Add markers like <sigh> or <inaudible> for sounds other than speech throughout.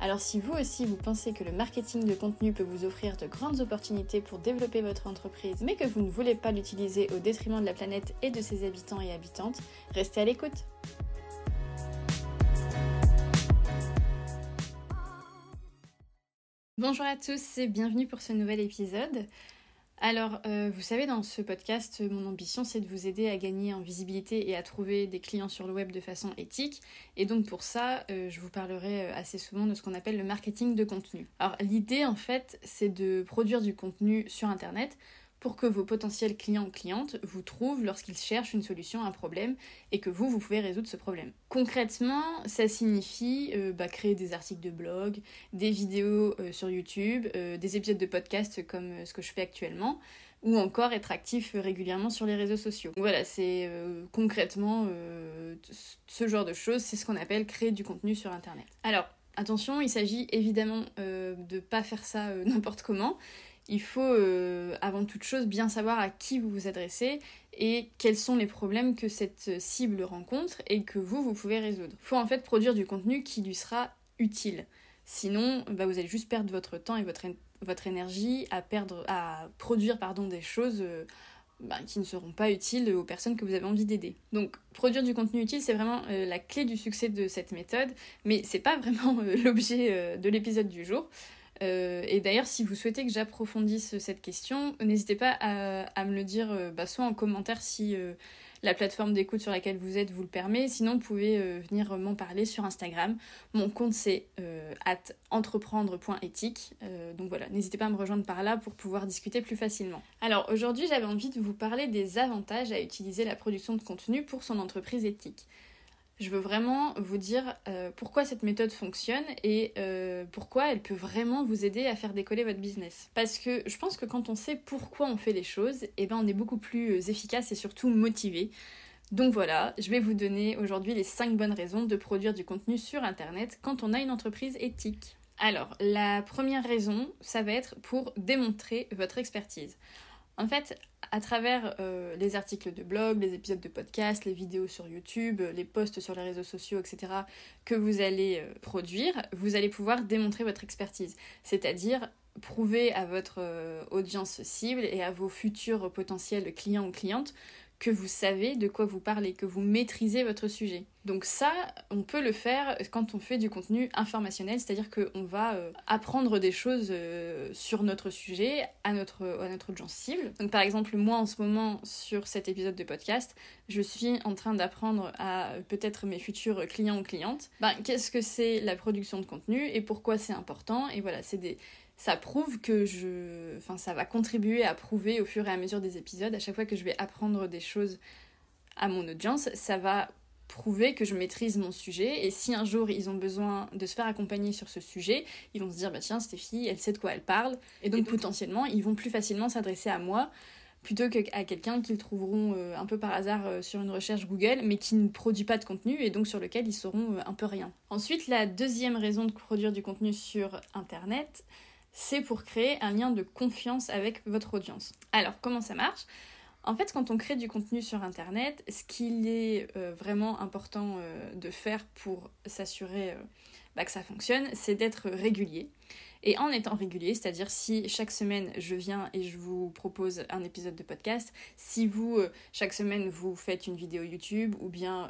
Alors si vous aussi vous pensez que le marketing de contenu peut vous offrir de grandes opportunités pour développer votre entreprise, mais que vous ne voulez pas l'utiliser au détriment de la planète et de ses habitants et habitantes, restez à l'écoute. Bonjour à tous et bienvenue pour ce nouvel épisode. Alors, euh, vous savez, dans ce podcast, mon ambition, c'est de vous aider à gagner en visibilité et à trouver des clients sur le web de façon éthique. Et donc, pour ça, euh, je vous parlerai euh, assez souvent de ce qu'on appelle le marketing de contenu. Alors, l'idée, en fait, c'est de produire du contenu sur Internet pour que vos potentiels clients ou clientes vous trouvent lorsqu'ils cherchent une solution à un problème et que vous, vous pouvez résoudre ce problème. Concrètement, ça signifie euh, bah, créer des articles de blog, des vidéos euh, sur YouTube, euh, des épisodes de podcast comme ce que je fais actuellement, ou encore être actif régulièrement sur les réseaux sociaux. Voilà, c'est concrètement ce genre de choses, c'est ce qu'on appelle créer du contenu sur Internet. Alors, attention, il s'agit évidemment de ne pas faire ça <laughs> n'importe comment il faut euh, avant toute chose bien savoir à qui vous vous adressez et quels sont les problèmes que cette cible rencontre et que vous, vous pouvez résoudre. Il faut en fait produire du contenu qui lui sera utile. Sinon, bah, vous allez juste perdre votre temps et votre, énergie à, perdre, à produire des choses euh, bah, qui ne seront pas utiles aux personnes que vous avez envie d'aider. Donc, produire du contenu utile, c'est vraiment euh, la clé du succès de cette méthode, mais c'est pas <laughs> vraiment l'objet de l'épisode du jour. Euh, et d'ailleurs, si vous souhaitez que j'approfondisse cette question, n'hésitez pas à, me le dire euh, bah, soit en commentaire si euh, la plateforme d'écoute sur laquelle vous êtes vous le permet, sinon vous pouvez venir m'en parler sur Instagram. Mon compte c'est entreprendre.éthique. donc voilà, n'hésitez pas à me rejoindre par là pour pouvoir discuter plus facilement. Alors aujourd'hui, j'avais envie de vous parler des avantages à utiliser la production de contenu pour son entreprise éthique je veux vraiment vous dire euh, pourquoi cette méthode fonctionne et euh, pourquoi elle peut vraiment vous aider à faire décoller votre business. Parce que je pense que quand on sait pourquoi on fait les choses, eh ben on est beaucoup plus euh, efficace et surtout motivé. Donc voilà, je vais vous donner aujourd'hui les 5 bonnes raisons de produire du contenu sur Internet quand on a une entreprise éthique. Alors, la première raison, ça va être pour démontrer votre expertise. En fait, à travers euh, les articles de blog, les épisodes de podcast, les vidéos sur YouTube, les posts sur les réseaux sociaux, etc., que vous allez euh, produire, vous allez pouvoir démontrer votre expertise. C'est-à-dire prouver à votre euh, audience cible et à vos futurs potentiels clients ou clientes que vous savez de quoi vous parlez, que vous maîtrisez votre sujet. Donc ça, on peut le faire quand on fait du contenu informationnel, c'est-à-dire qu'on va euh, apprendre des choses euh, sur notre sujet à notre, à notre audience cible. Donc par exemple, moi en ce moment, sur cet épisode de podcast, je suis en train d'apprendre à peut-être mes futurs clients ou clientes, ben, qu'est-ce que c'est la production de contenu et pourquoi c'est important. Et voilà, c'est des ça prouve que je. Enfin, ça va contribuer à prouver au fur et à mesure des épisodes, à chaque fois que je vais apprendre des choses à mon audience, ça va prouver que je maîtrise mon sujet et si un jour ils ont besoin de se faire accompagner sur ce sujet, ils vont se dire bah tiens Stéphie, elle sait de quoi elle parle et donc potentiellement ils vont plus facilement s'adresser à moi plutôt qu'à quelqu'un qu'ils trouveront euh, un peu par hasard euh, sur une recherche Google mais qui ne produit pas de contenu et donc sur lequel ils sauront euh, un peu rien. Ensuite, la deuxième raison de produire du contenu sur internet, c'est pour créer un lien de confiance avec votre audience. Alors, comment ça marche? En fait, quand on crée du contenu sur Internet, ce qu'il est euh, vraiment important euh, de faire pour s'assurer euh, bah, que ça fonctionne, c'est d'être régulier. Et en étant régulier, c'est-à-dire si chaque semaine je viens et je vous propose un épisode de podcast, si vous, chaque semaine, vous faites une vidéo YouTube, ou bien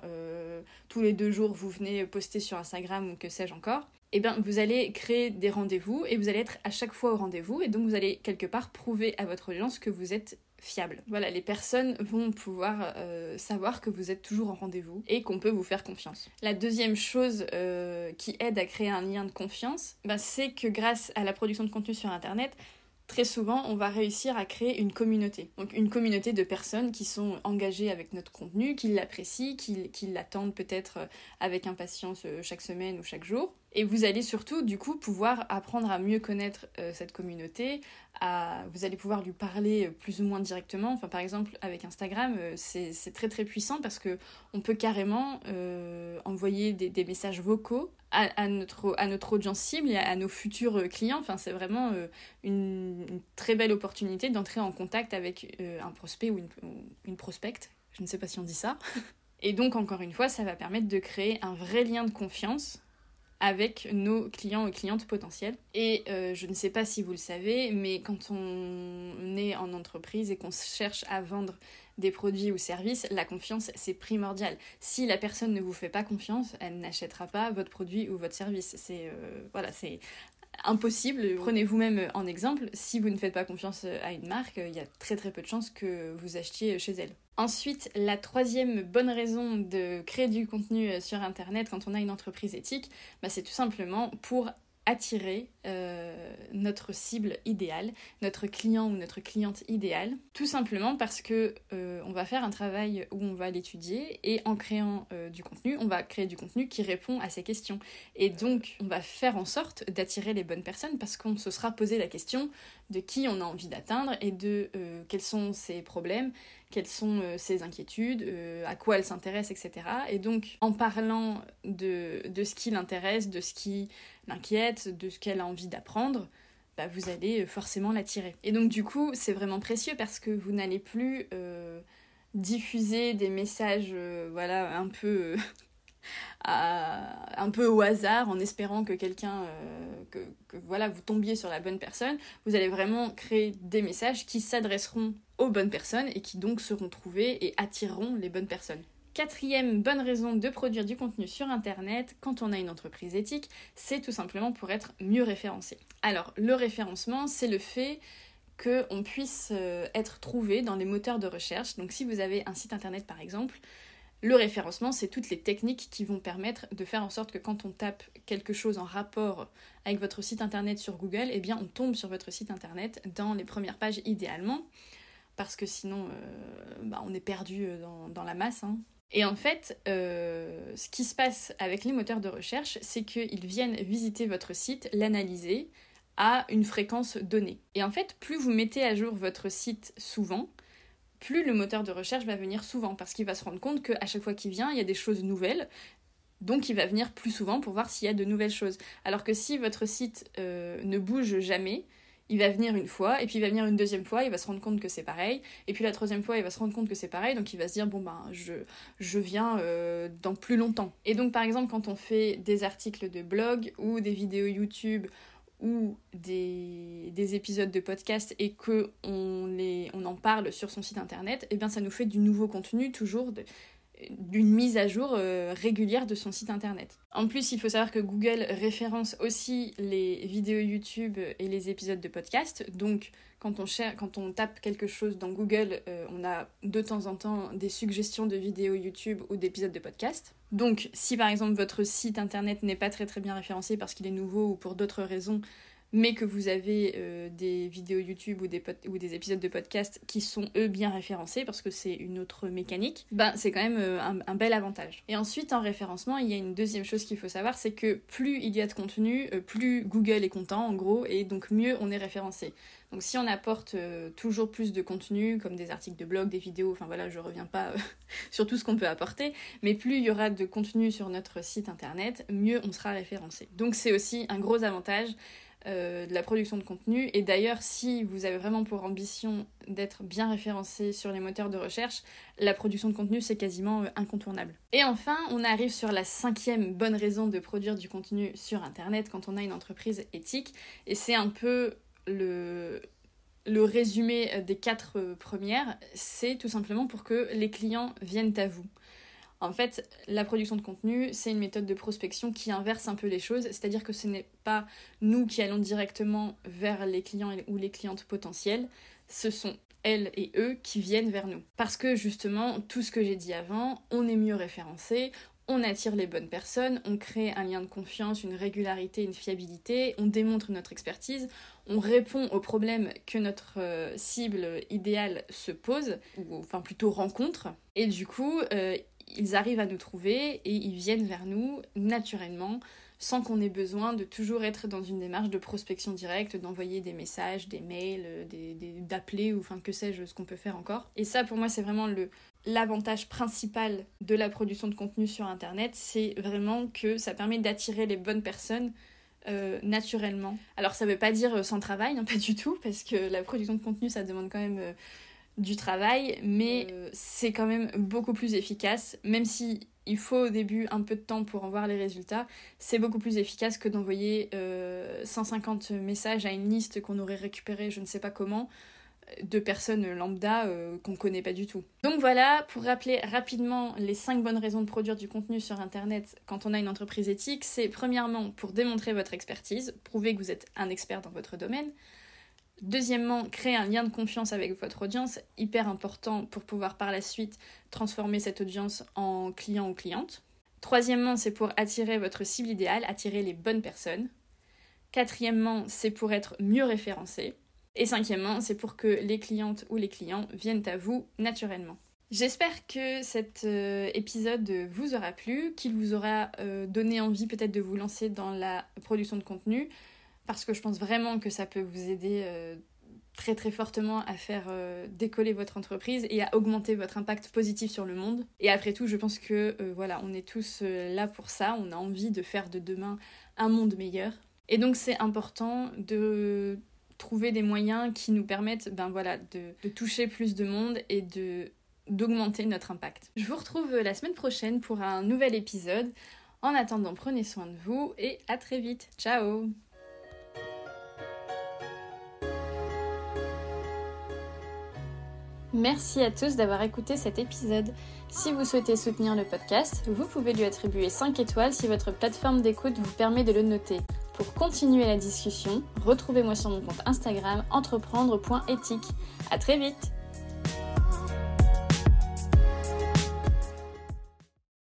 tous les deux jours vous venez poster sur Instagram ou que sais-je encore, eh bien, vous allez créer des rendez-vous et vous allez être à chaque fois au rendez-vous et donc vous allez quelque part prouver à votre audience que vous êtes fiable. Voilà, les personnes vont pouvoir euh, savoir que vous êtes toujours en rendez-vous et qu'on peut vous faire confiance. La deuxième chose euh, qui aide à créer un lien de confiance, bah, c'est que grâce à la production de contenu sur Internet, très souvent, on va réussir à créer une communauté. Donc une communauté de personnes qui sont engagées avec notre contenu, qui l'apprécient, qui, qui l'attendent peut-être avec impatience euh, chaque semaine ou chaque jour. Et vous allez surtout, du coup, pouvoir apprendre à mieux connaître euh, cette communauté. À... Vous allez pouvoir lui parler euh, plus ou moins directement. Enfin, par exemple, avec Instagram, euh, c'est très très puissant parce que on peut carrément envoyer des, des, messages vocaux à, notre, à notre audience cible et à, nos futurs clients. Enfin, c'est vraiment une, une, très belle opportunité d'entrer en contact avec un prospect ou une, une prospecte. Je ne sais pas si on dit ça. <laughs> Et donc, encore une fois, ça va permettre de créer un vrai lien de confiance avec nos clients et clientes potentiels. Et euh, je ne sais pas si vous le savez, mais quand on est en entreprise et qu'on cherche à vendre des produits ou services, la confiance, c'est primordial. Si la personne ne vous fait pas confiance, elle n'achètera pas votre produit ou votre service. C'est euh, voilà, c'est impossible. Prenez vous-même en exemple, si vous ne faites pas confiance à une marque, il y a très très peu de chances que vous achetiez chez elle. Ensuite, la troisième bonne raison de créer du contenu euh, sur Internet quand on a une entreprise éthique, bah, c'est tout simplement pour attirer euh, notre cible idéale, notre client ou notre cliente idéale, tout simplement parce que euh, on va faire un travail où on va l'étudier et en créant du contenu, on va créer du contenu qui répond à ces questions. Et donc, on va faire en sorte d'attirer les bonnes personnes parce qu'on se sera posé la question de qui on a envie d'atteindre et de quels sont ses problèmes, quelles sont euh, ses inquiétudes, euh, à quoi elle s'intéresse, etc. Et donc, en parlant de, de ce qui l'intéresse, de ce qui l'inquiète, de ce qu'elle a envie d'apprendre, bah, vous allez euh, forcément l'attirer. Et donc, du coup, c'est vraiment précieux parce que vous n'allez plus diffuser des messages, voilà, un peu. <laughs> un peu au hasard en espérant que quelqu'un que, voilà vous tombiez sur la bonne personne vous allez vraiment créer des messages qui s'adresseront aux bonnes personnes et qui donc seront trouvées et attireront les bonnes personnes. Quatrième bonne raison de produire du contenu sur Internet quand on a une entreprise éthique, c'est tout simplement pour être mieux référencé. Alors, le référencement, c'est le fait qu'on puisse euh, être trouvé dans les moteurs de recherche. Donc, si vous avez un site Internet par exemple, le référencement, c'est toutes les techniques qui vont permettre de faire en sorte que quand on tape quelque chose en rapport avec votre site internet sur Google, eh bien on tombe sur votre site internet dans les premières pages idéalement parce que sinon euh, bah, on est perdu euh, dans, la masse. Hein. Et en fait, euh, ce qui se passe avec les moteurs de recherche, c'est qu'ils viennent visiter votre site, l'analyser à une fréquence donnée. Et en fait, plus vous mettez à jour votre site souvent, plus le moteur de recherche va venir souvent, parce qu'il va se rendre compte qu'à chaque fois qu'il vient, il y a des choses nouvelles, donc il va venir plus souvent pour voir s'il y a de nouvelles choses. Alors que si votre site ne bouge jamais, il va venir une fois, et puis il va venir une deuxième fois, il va se rendre compte que c'est pareil, et puis la troisième fois, il va se rendre compte que c'est pareil, donc il va se dire, bon ben, je, viens euh, dans plus longtemps. Et donc par exemple, quand on fait des articles de blog ou des vidéos YouTube ou des, des épisodes de podcast et que on, en parle sur son site internet, et eh bien ça nous fait du nouveau contenu, toujours d'une mise à jour euh, régulière de son site internet. En plus, il faut savoir que Google référence aussi les vidéos YouTube et les épisodes de podcast. Donc, quand on, quand on tape quelque chose dans Google, euh, on a de temps en temps des suggestions de vidéos YouTube ou d'épisodes de podcast. Donc, si par exemple votre site internet n'est pas très très bien référencé parce qu'il est nouveau ou pour d'autres raisons, mais que vous avez euh, des vidéos YouTube ou des, épisodes de podcast qui sont eux bien référencés parce que c'est une autre mécanique, ben c'est quand même euh, un, bel avantage. Et ensuite en référencement, il y a une deuxième chose qu'il faut savoir, c'est que plus il y a de contenu, euh, plus Google est content en gros et donc mieux on est référencé. Donc si on apporte toujours plus de contenu, comme des articles de blog, des vidéos, enfin voilà, je reviens pas <laughs> sur tout ce qu'on peut apporter, mais plus il y aura de contenu sur notre site internet, mieux on sera référencé. Donc c'est aussi un gros avantage euh, de la production de contenu. Et d'ailleurs, si vous avez vraiment pour ambition d'être bien référencé sur les moteurs de recherche, la production de contenu, c'est quasiment euh, incontournable. Et enfin, on arrive sur la cinquième bonne raison de produire du contenu sur Internet quand on a une entreprise éthique. Et c'est un peu le, le résumé des quatre premières, c'est tout simplement pour que les clients viennent à vous. En fait, la production de contenu, c'est une méthode de prospection qui inverse un peu les choses, c'est-à-dire que ce n'est pas nous qui allons directement vers les clients ou les clientes potentielles, ce sont elles et eux qui viennent vers nous. Parce que justement, tout ce que j'ai dit avant, on est mieux référencé, on attire les bonnes personnes, on crée un lien de confiance, une régularité, une fiabilité, on démontre notre expertise, on répond aux problèmes que notre euh, cible idéale se pose, ou enfin plutôt rencontre, et du coup, euh, ils arrivent à nous trouver et ils viennent vers nous naturellement sans qu'on ait besoin de toujours être dans une démarche de prospection directe, d'envoyer des messages, des mails, euh, d'appeler ou enfin que sais-je, ce qu'on peut faire encore. Et ça pour moi c'est vraiment l'avantage principal de la production de contenu sur internet, c'est vraiment que ça permet d'attirer les bonnes personnes euh, naturellement. Alors ça veut pas dire euh, sans travail, non <laughs> pas du tout, parce que la production de contenu ça demande quand même du travail, mais c'est quand même beaucoup plus efficace, même si il faut au début un peu de temps pour en voir les résultats, c'est beaucoup plus efficace que d'envoyer 150 euh, messages à une liste qu'on aurait récupéré je ne sais pas comment de personnes lambda euh, qu'on connaît pas du tout. Donc voilà, pour rappeler rapidement les 5 bonnes raisons de produire du contenu sur Internet quand on a une entreprise éthique, c'est premièrement pour démontrer votre expertise, prouver que vous êtes un expert dans votre domaine. Deuxièmement, créer un lien de confiance avec votre audience, hyper important pour pouvoir par la suite transformer cette audience en client ou cliente. Troisièmement, c'est pour attirer votre cible idéale, attirer les bonnes personnes. Quatrièmement, c'est pour être mieux référencé. Et cinquièmement, c'est pour que les clientes ou les clients viennent à vous naturellement. J'espère que cet euh, épisode vous aura plu, qu'il vous aura euh, donné envie peut-être de vous lancer dans la production de contenu parce que je pense vraiment que ça peut vous aider euh, très très fortement à faire euh, décoller votre entreprise et à augmenter votre impact positif sur le monde. Et après tout, je pense que euh, voilà, on est tous là pour ça, on a envie de faire de demain un monde meilleur. Et donc c'est important de trouver des moyens qui nous permettent ben voilà, de, de toucher plus de monde et de d'augmenter notre impact. Je vous retrouve la semaine prochaine pour un nouvel épisode. En attendant, prenez soin de vous et à très vite. Ciao Merci à tous d'avoir écouté cet épisode. Si vous souhaitez soutenir le podcast, vous pouvez lui attribuer 5 étoiles si votre plateforme d'écoute vous permet de le noter. Pour continuer la discussion, retrouvez-moi sur mon compte Instagram entreprendre.éthique. À très vite